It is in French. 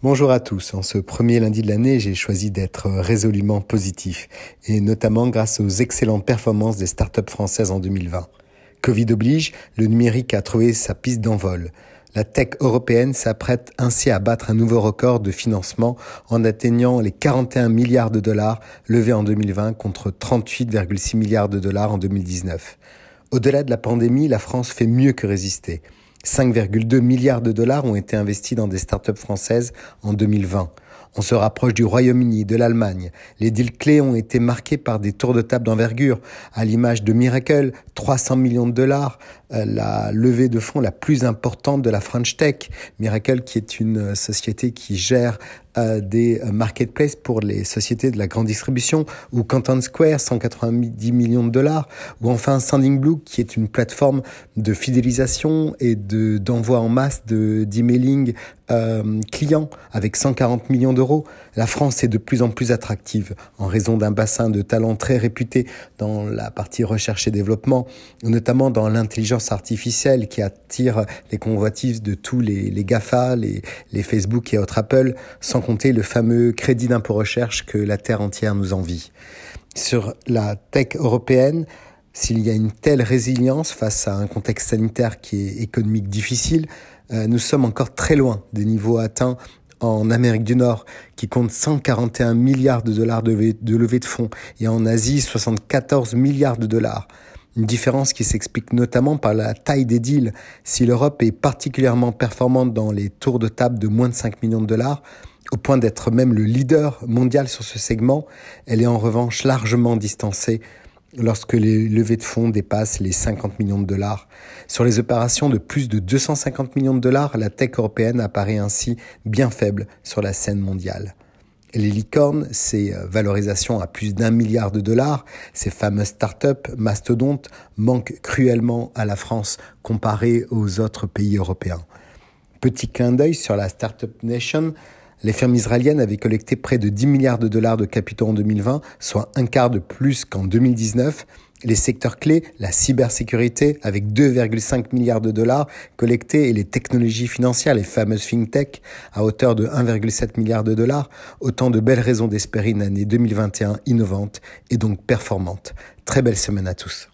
Bonjour à tous. En ce premier lundi de l'année, j'ai choisi d'être résolument positif, et notamment grâce aux excellentes performances des startups françaises en 2020. Covid oblige, le numérique a trouvé sa piste d'envol. La tech européenne s'apprête ainsi à battre un nouveau record de financement en atteignant les 41 milliards de dollars levés en 2020 contre 38,6 milliards de dollars en 2019. Au-delà de la pandémie, la France fait mieux que résister. 5,2 milliards de dollars ont été investis dans des startups françaises en 2020. On se rapproche du Royaume-Uni, de l'Allemagne. Les deals clés ont été marqués par des tours de table d'envergure, à l'image de Miracle, 300 millions de dollars, euh, la levée de fonds la plus importante de la French Tech. Miracle, qui est une euh, société qui gère euh, des marketplaces pour les sociétés de la grande distribution, ou Canton Square, 190 millions de dollars, ou enfin Sending Blue, qui est une plateforme de fidélisation et de d'envoi en masse de d'emailing euh, clients avec 140 millions d'euros. La France est de plus en plus attractive en raison d'un bassin de talents très réputé dans la partie recherche et développement, notamment dans l'intelligence artificielle qui attire les convoitises de tous les, les GAFA, les, les Facebook et autres Apple, sans compter le fameux crédit d'impôt recherche que la Terre entière nous envie. Sur la tech européenne, s'il y a une telle résilience face à un contexte sanitaire qui est économique difficile, euh, nous sommes encore très loin des niveaux atteints en Amérique du Nord, qui compte 141 milliards de dollars de levée de fonds, et en Asie, 74 milliards de dollars. Une différence qui s'explique notamment par la taille des deals. Si l'Europe est particulièrement performante dans les tours de table de moins de 5 millions de dollars, au point d'être même le leader mondial sur ce segment, elle est en revanche largement distancée lorsque les levées de fonds dépassent les 50 millions de dollars. Sur les opérations de plus de 250 millions de dollars, la tech européenne apparaît ainsi bien faible sur la scène mondiale. Les licornes, ces euh, valorisations à plus d'un milliard de dollars, ces fameuses startups mastodontes manquent cruellement à la France comparé aux autres pays européens. Petit clin d'œil sur la Startup Nation, les firmes israéliennes avaient collecté près de 10 milliards de dollars de capitaux en 2020, soit un quart de plus qu'en 2019. Les secteurs clés, la cybersécurité avec 2,5 milliards de dollars collectés et les technologies financières, les fameuses fintech à hauteur de 1,7 milliard de dollars, autant de belles raisons d'espérer une année 2021 innovante et donc performante. Très belle semaine à tous.